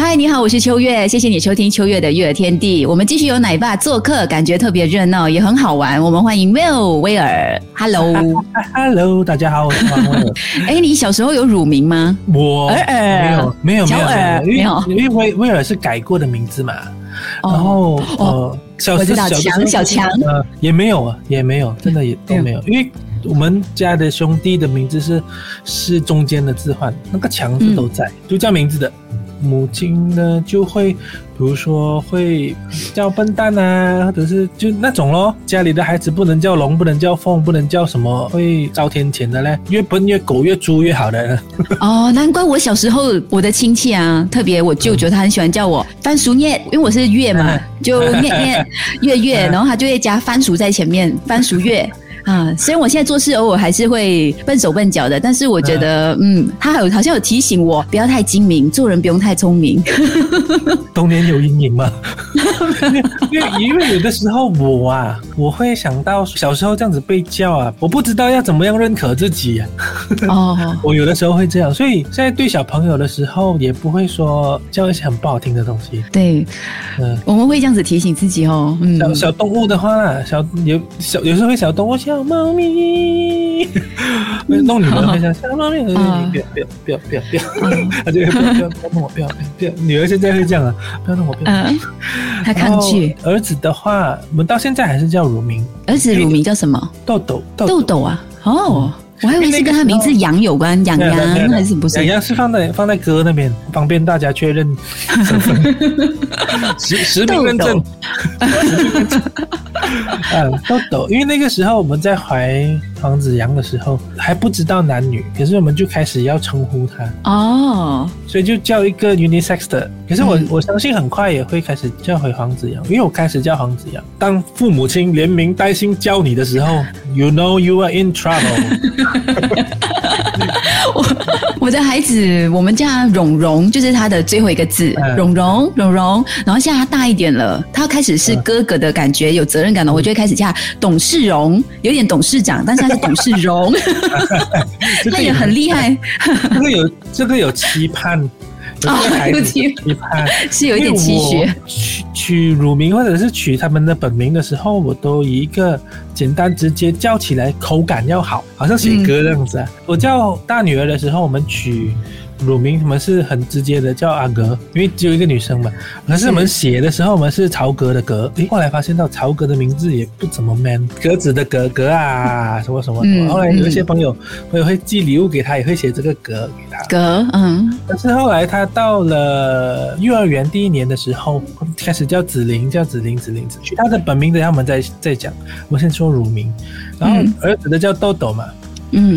嗨，你好，我是秋月，谢谢你收听秋月的育儿天地。我们继续有奶爸做客，感觉特别热闹，也很好玩。我们欢迎 Will 威尔，Hello，Hello，大家好，我是王威尔。哎，你小时候有乳名吗？我没有，没有，没有没有，因为威威尔是改过的名字嘛。然后呃，小小强小强呃也没有啊，也没有，真的也都没有，因为我们家的兄弟的名字是是中间的字换，那个强字都在，就叫名字的。母亲呢就会，比如说会叫笨蛋啊，或者是就那种咯。家里的孩子不能叫龙，不能叫凤，不能叫什么会遭天谴的嘞。越笨越狗越猪越好的。哦，难怪我小时候我的亲戚啊，特别我舅舅他很喜欢叫我番薯叶，因为我是月嘛，就念念月月，然后他就会加番薯在前面，番薯月。啊，虽然我现在做事偶尔还是会笨手笨脚的，但是我觉得，嗯，他有好像有提醒我不要太精明，做人不用太聪明。童年有阴影吗？因为因为有的时候我啊，我会想到小时候这样子被叫啊，我不知道要怎么样认可自己。哦，我有的时候会这样，所以现在对小朋友的时候也不会说叫一些很不好听的东西。对，嗯，我们会这样子提醒自己哦。嗯，小小动物的话，小有小有时候会小动物叫。小猫咪，弄女儿会像小猫咪，不要不要不要不要不要，他就不要不要不要弄我，不要不要。女儿现在会这样啊，不要弄我，不要。他抗拒。儿子的话，我们到现在还是叫乳名。儿子乳名叫什么？豆豆豆豆啊，哦。我还以为是跟他名字杨有关，杨杨还是不是？杨杨是放在放在哥那边，方便大家确认身份，实实名认证。嗯，豆豆，因为那个时候我们在怀黄子阳的时候还不知道男女，可是我们就开始要称呼他哦，所以就叫一个 unisex 的。可是我我相信很快也会开始叫回黄子阳，因为我开始叫黄子阳。当父母亲连名带姓叫你的时候，you know you are in trouble。我我的孩子，我们叫他蓉蓉，就是他的最后一个字，蓉蓉蓉蓉。然后现在他大一点了，他开始是哥哥的感觉，有责任感了，我就会开始叫董事荣，有点董事长，但是他是董事荣，他也很厉害。这个有这个有期盼。啊，有期盼，是有一点期许。取取乳名或者是取他们的本名的时候，我都以一个简单直接叫起来，口感要好，好像写歌这样子啊。我叫大女儿的时候，我们取。乳名我们是很直接的叫阿格，因为只有一个女生嘛。可是我们写的时候，我们是曹格的格。诶，后来发现到曹格的名字也不怎么 man，格子的格格啊，什么什么。后来有一些朋友会会寄礼物给他，也会写这个格给他。格，嗯。但是后来他到了幼儿园第一年的时候，开始叫子玲，叫子玲子玲子。他的本名等下我们再再讲。我先说乳名，然后儿子的叫豆豆嘛。嗯，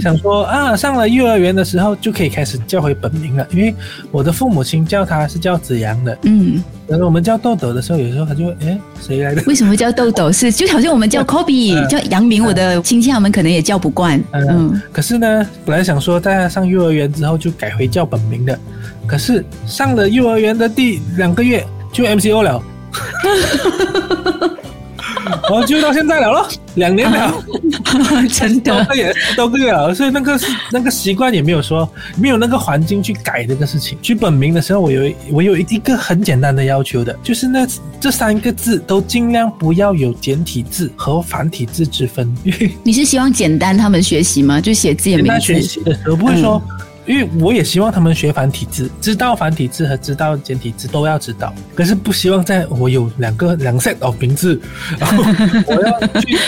想说啊，上了幼儿园的时候就可以开始叫回本名了，因为我的父母亲叫他是叫子阳的。嗯，然后我们叫豆豆的时候，有时候他就哎，谁来的？为什么叫豆豆？是就好像我们叫 Kobe，叫杨明，我的亲戚他们可能也叫不惯。嗯，可是呢，本来想说大家上幼儿园之后就改回叫本名的，可是上了幼儿园的第两个月就 MCO 了。我就到现在了咯，两年了，真的，都也都个月了，所以那个那个习惯也没有说没有那个环境去改这个事情。取本名的时候，我有我有一个很简单的要求的，就是那这三个字都尽量不要有简体字和繁体字之分。你是希望简单他们学习吗？就写字也没学习的时候不会说。因为我也希望他们学繁体字，知道繁体字和知道简体字都要知道。可是不希望在我有两个两 set 哦名字，然后我要去，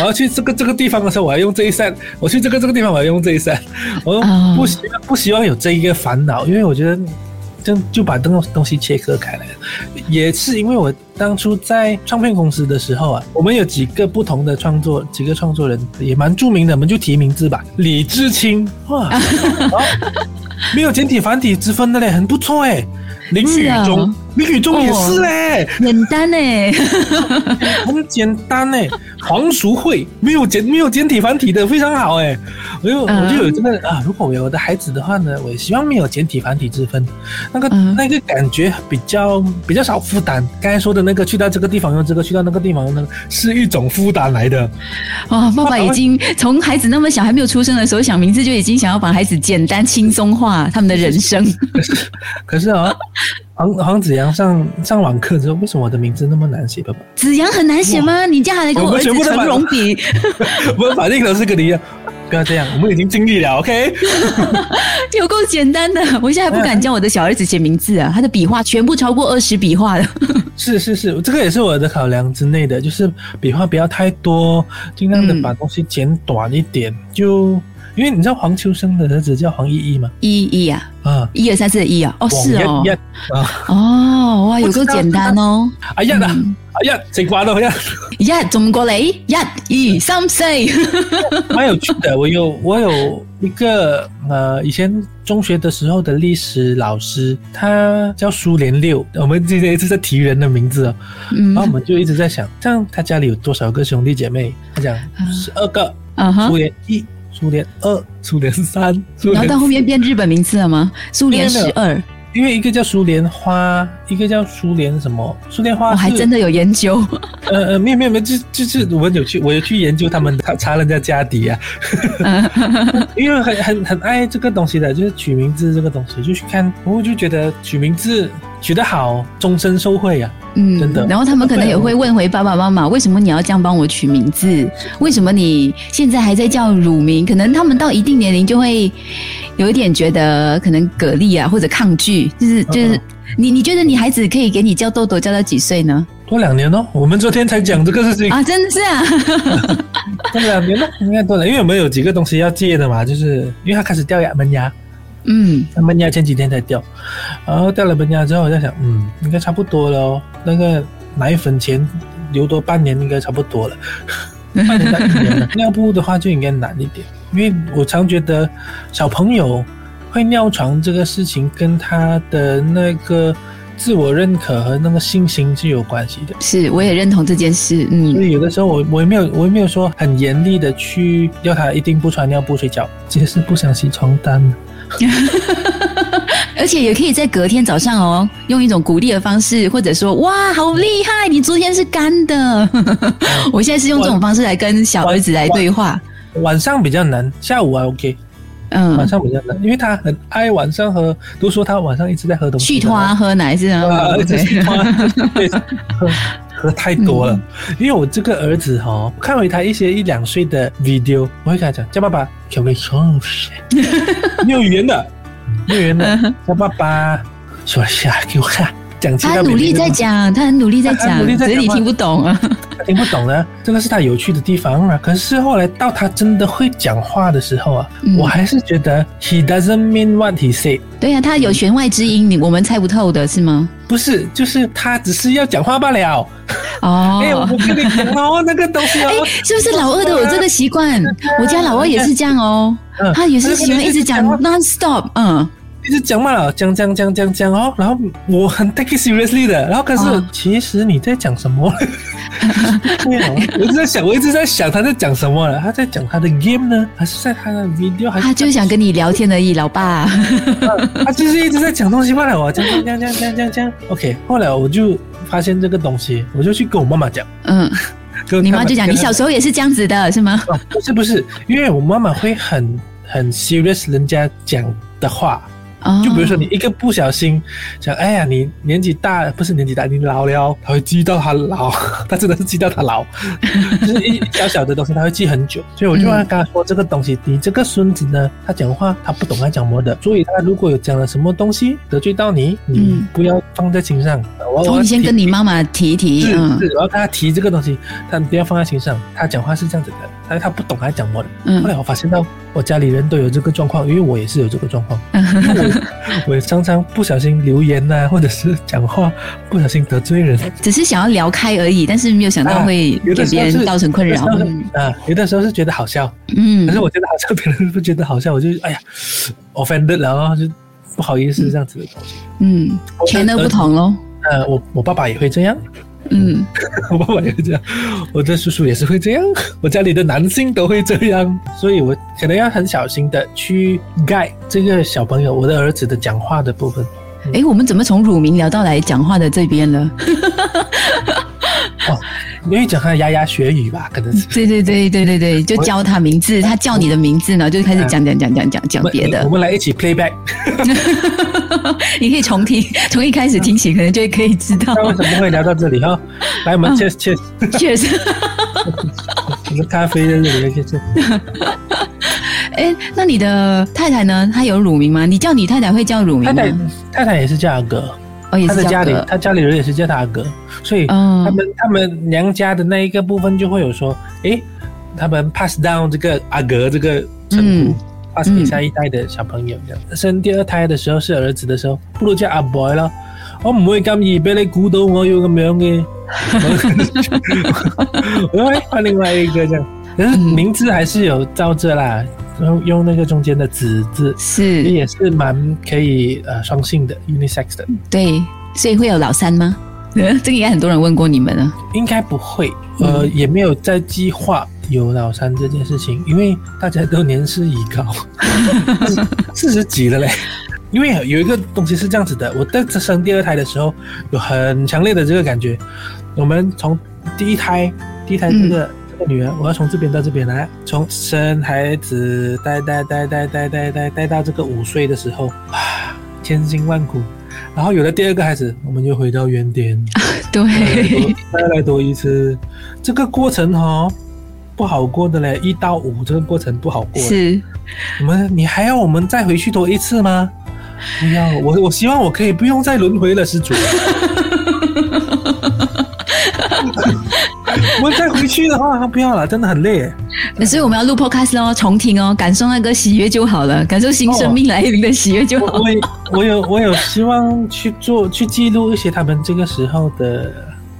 我要去这个 这个地方的时候，我要用这一 set；我去这个这个地方，我要用这一 set。我不希不希望有这一个烦恼，因为我觉得。就就把东东西切割开来了，也是因为我当初在唱片公司的时候啊，我们有几个不同的创作，几个创作人也蛮著名的，我们就提名字吧。李志清哇，没有简体繁体之分的嘞，很不错哎。林是啊宇中，林雨中也是嘞，简单欸呢。很简单哎。黄淑慧没有简没有简体繁体的，非常好哎。我就嗯我就有这个啊，如果我有我的孩子的话呢，我也希望没有简体繁体之分，那个嗯那个感觉比较比较少负担。刚才说的那个去到这个地方用这个，去到那个地方用那个，是一种负担来的。哦，爸爸已经从孩子那么小还没有出生的时候想名字，就已经想要把孩子简单轻松化他们的人生。可是啊，黄黄子阳上上网课之后，为什么我的名字那么难写？爸爸，子阳很难写吗？你叫他来跟我我儿子们全部都把成荣比，我们反应都是跟你一样，不要这样，我们已经尽力了，OK？有够简单的。我现在还不敢叫我的小儿子写名字啊，他的笔画全部超过二十笔画的。是是是，这个也是我的考量之内的，就是笔画不要太多，尽量的嗯把东西剪短一点。就因为你知道黄秋生的儿子叫黄依依吗？依依啊，啊，一二三四的一啊，哦是哦啊，哦哇，有够简单哦。哎呀啦，哎呀，整瓜了呀，一中過嚟，一二三四。蛮有趣的。我有我有一个呃，以前中学的时候的历史老师，他叫苏联六。我们今天一直在提人的名字哦，嗯然后我们就一直在想，这样他家里有多少个兄弟姐妹？他讲十二个，苏，联一、苏联二、苏联三、苏联然后到后面变日本名字了吗？苏联十二，因为一个叫苏联花，一个叫苏联什么？苏联花我是还真的有研究。呃呃没有没有没有，就就是我们有去我有去研究他们查查人家家底啊，因为很很很爱这个东西的，就是取名字这个东西，就去看，我就觉得取名字取得好，终身受惠啊。嗯，真的然后他们可能也会问回爸爸妈妈，为什么你要这样帮我取名字？为什么你现在还在叫乳名？可能他们到一定年龄就会有一点觉得可能蛤蜊啊，或者抗拒，就是就是嗯你你觉得你孩子可以给你叫豆豆叫到几岁呢？多两年哦，我们昨天才讲这个事情，啊，真的是啊，多两年了，应该多了，因为我们有几个东西要戒的嘛，就是因为他开始掉牙门牙，嗯他门牙前几天才掉，然后掉了门牙之后，我在想，嗯，应该差不多了哦。那个奶粉钱留多半年应该差不多了，半年到一年了。尿布的话就应该难一点，因为我常觉得小朋友会尿床这个事情跟他的那个自我认可和那个信心是有关系的。是，我也认同这件事。嗯所嗯，以有的时候我我也没有我也没有说很严厉的去要他一定不穿尿布睡觉，这是不想洗床单的。而且也可以在隔天早上哦，用一种鼓励的方式，或者说哇，好厉害，你昨天是干的。我现在是用这种方式来跟小儿子来对话。晚上比较难，下午还 OK。晚嗯，上比较难，因为他很爱晚上喝，都说他晚上一直在喝东西。续托啊，喝奶是啊，啊而喝喝太多了。因为我这个儿子哈、哦，看回他一些一两岁的 video，我会跟他讲，叫爸爸可不可以休息？没有语言的，没有语言的，叫爸爸说下给我看，讲其他他努力在讲，他很努力在讲他很努力，在讲只是你听不懂啊。他 听不懂呢，这个是他有趣的地方啊。可是后来到他真的会讲话的时候啊，嗯我还是觉得 he doesn't mean what he say。对呀、啊，他有弦外之音，你我们猜不透的是吗？不是，就是他只是要讲话罢了。哦，哎、我跟你讲哦，那个东西哦，是不是老二都有这个习惯？我家老二也是这样哦，嗯他也是喜欢一直讲 non stop，嗯，一直讲嘛了，讲讲讲讲讲哦，然后我很 take it seriously 的，然后可是哦其实你在讲什么？我一直在想，我一直在想他在讲什么了？他在讲他的 game 呢，还是在他的 video？还是他就想跟你聊天而已，老爸。他就是一直在讲东西罢了。我讲讲讲讲讲讲讲，OK。后来我就发现这个东西，我就去跟我妈妈讲，嗯，跟你妈就讲你小时候也是这样子的，是吗？哦，不是不是，因为我妈妈会很很 serious 人家讲的话，哦就比如说你一个不小心想，哎呀，你年纪大不是年纪大，你老了，他会记到他老，他真的是记到他老，就是一小小的东西他会记很久，所以我就跟他说这个东西，你这个孙子呢，他讲话他不懂他讲么的，所以他如果有讲了什么东西得罪到你，你嗯不要放在心上。我从你先跟你妈妈提一提，是嗯是，我要跟他提这个东西，他不要放在心上。他讲话是这样子的，但是他不懂他讲么的。后来嗯我发现到我家里人都有这个状况，因为我也是有这个状况。我常常不小心留言呐、或者是讲话不小心得罪人。只是想要聊开而已，但是没有想到会给别人造成困扰。啊，有的时候是觉得好笑，嗯可是我觉得好笑，别人不觉得好笑，我就哎呀，offended 了哦，就不好意思这样子的东西。嗯，全都不同咯。呃，我我爸爸也会这样，嗯，我爸爸也会这样，我的叔叔也是会这样，我家里的男性都会这样，所以我可能要很小心的去 guide 这个小朋友，我的儿子的讲话的部分。诶，我们怎么从乳名聊到来讲话的这边了？哦，因为讲他牙牙学语吧，可能是。对对对对对对，就教他名字，他叫你的名字呢，就开始讲讲讲讲讲讲别的我们来一起 playback。你可以重听，从一开始听起，可能就可以知道。那为什么会聊到这里哈？来，我们切切，确实，我们咖啡在这里切切。哎，那你的太太呢？她有乳名吗？你叫你太太会叫乳名吗？太太太太也是叫阿哥，哦，也是叫他的家里哥，他家里人也是叫他阿哥，所以嗯他们他们娘家的那一个部分就会有说，诶，他们 pass down 这个阿格这个称呼。嗯 pass 给下一代的小朋友，这样生第二胎的时候是儿子的时候，不如叫阿 boy 咯。我唔会咁易俾你估到我要咁樣嘅，我會換另外一個這樣。可是名字还是有照着啦，用用那个中间的子字，是也是蛮可以呃双性的 unisex 的。对，所以会有老三吗？这个应该很多人问过你们了。应该不会，呃，也没有在计划有老三这件事情，因为大家都年事已高，四十几了嘞。因为有一个东西是这样子的，我在生第二胎的时候有很强烈的这个感觉。我们从第一胎，第一胎这个、这个女儿，我要从这边到这边来，从生孩子带带带带带带带带到这个五岁的时候，啊，千辛万苦。然后有了第二个孩子，我们又回到原点。对，再来多一次，这个过程哈、不好过的嘞，一到五这个过程不好过。是，我们你还要我们再回去多一次吗？不要，我我希望我可以不用再轮回了，施主。我们再回去的话，不要了，真的很累。所以我们要录 podcast 哦，重听哦，感受那个喜悦就好了，感受新生命来临的喜悦就好。了我也我有我有希望去做去记录一些他们这个时候的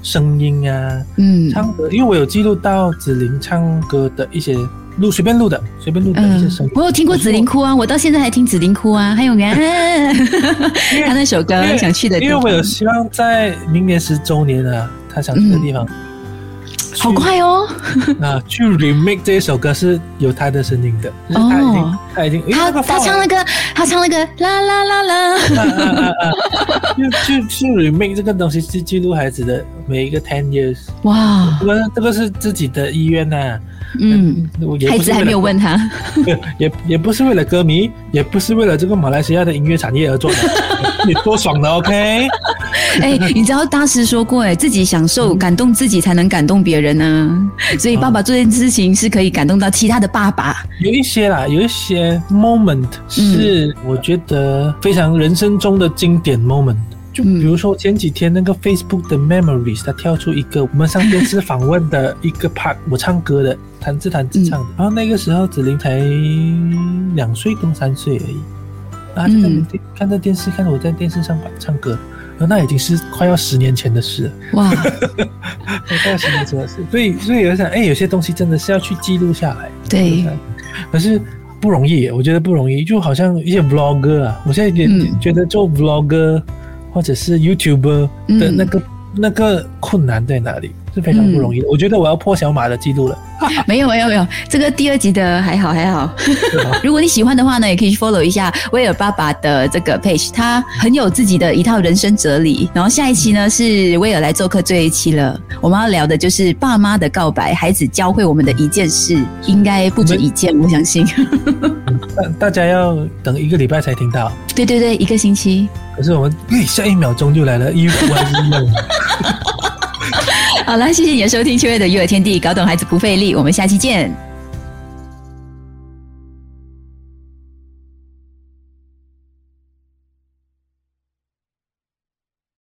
声音啊，嗯唱歌，因为我有记录到子琳唱歌的一些录随便录的随便录的一些声音。我有听过紫菱哭啊，我到现在还听紫菱哭啊，还有啊，他那首歌想去的地方，因为我有希望在明年十周年啊，他想去的地方，好快哦，啊，去 remake 这一首歌是有他的声音的，就是他已经、哦。他已经，他那个他唱那个他唱那个啦啦啦啦，去去 remake 这个东西是记录孩子的每一个 ten years，哇，这个这个是自己的意愿呐、嗯，孩子还没有问他，也也不是为了歌迷，也不是为了这个马来西亚的音乐产业而做的，你多爽的，OK？哎，你知道大师说过，哎，自己享受感动自己，才能感动别人啊。所以爸爸做这件事情是可以感动到其他的爸爸。有一些啦，有一些 moment 是我觉得非常人生中的经典 moment。就比如说前几天那个 Facebook 的 Memories，它跳出一个我们上电视访问的一个 part，我唱歌的，弹自弹自唱的。然后那个时候子琳才两岁跟三岁而已，然后他就在嗯电看着电视，看着我在电视上唱歌，然后那已经是快要十年前的事了。哇，快要十年前的事，所以所以我想，哎，有些东西真的是要去记录下来。对，可是不容易，我觉得不容易，就好像一些 vlogger 啊，我现在也嗯。觉得做 vlogger 或者是 YouTuber 的嗯。那个、那个困难在哪里，是非常不容易的。我觉得我要破小马的记录了。没有没有没有，这个第二集的还好还好。如果你喜欢的话呢，也可以去 follow 一下威尔爸爸的这个 page，他很有自己的一套人生哲理。然后下一期呢是威尔来做客这一期了，我们要聊的就是爸妈的告白，孩子教会我们的一件事，应该不止一件，我相信。大大家要等一个礼拜才听到，对对对，一个星期。可是我们哎下一秒钟就来了，衣服还是一样。好了，谢谢你的收听，秋月的育儿天地，搞懂孩子不费力，我们下期见。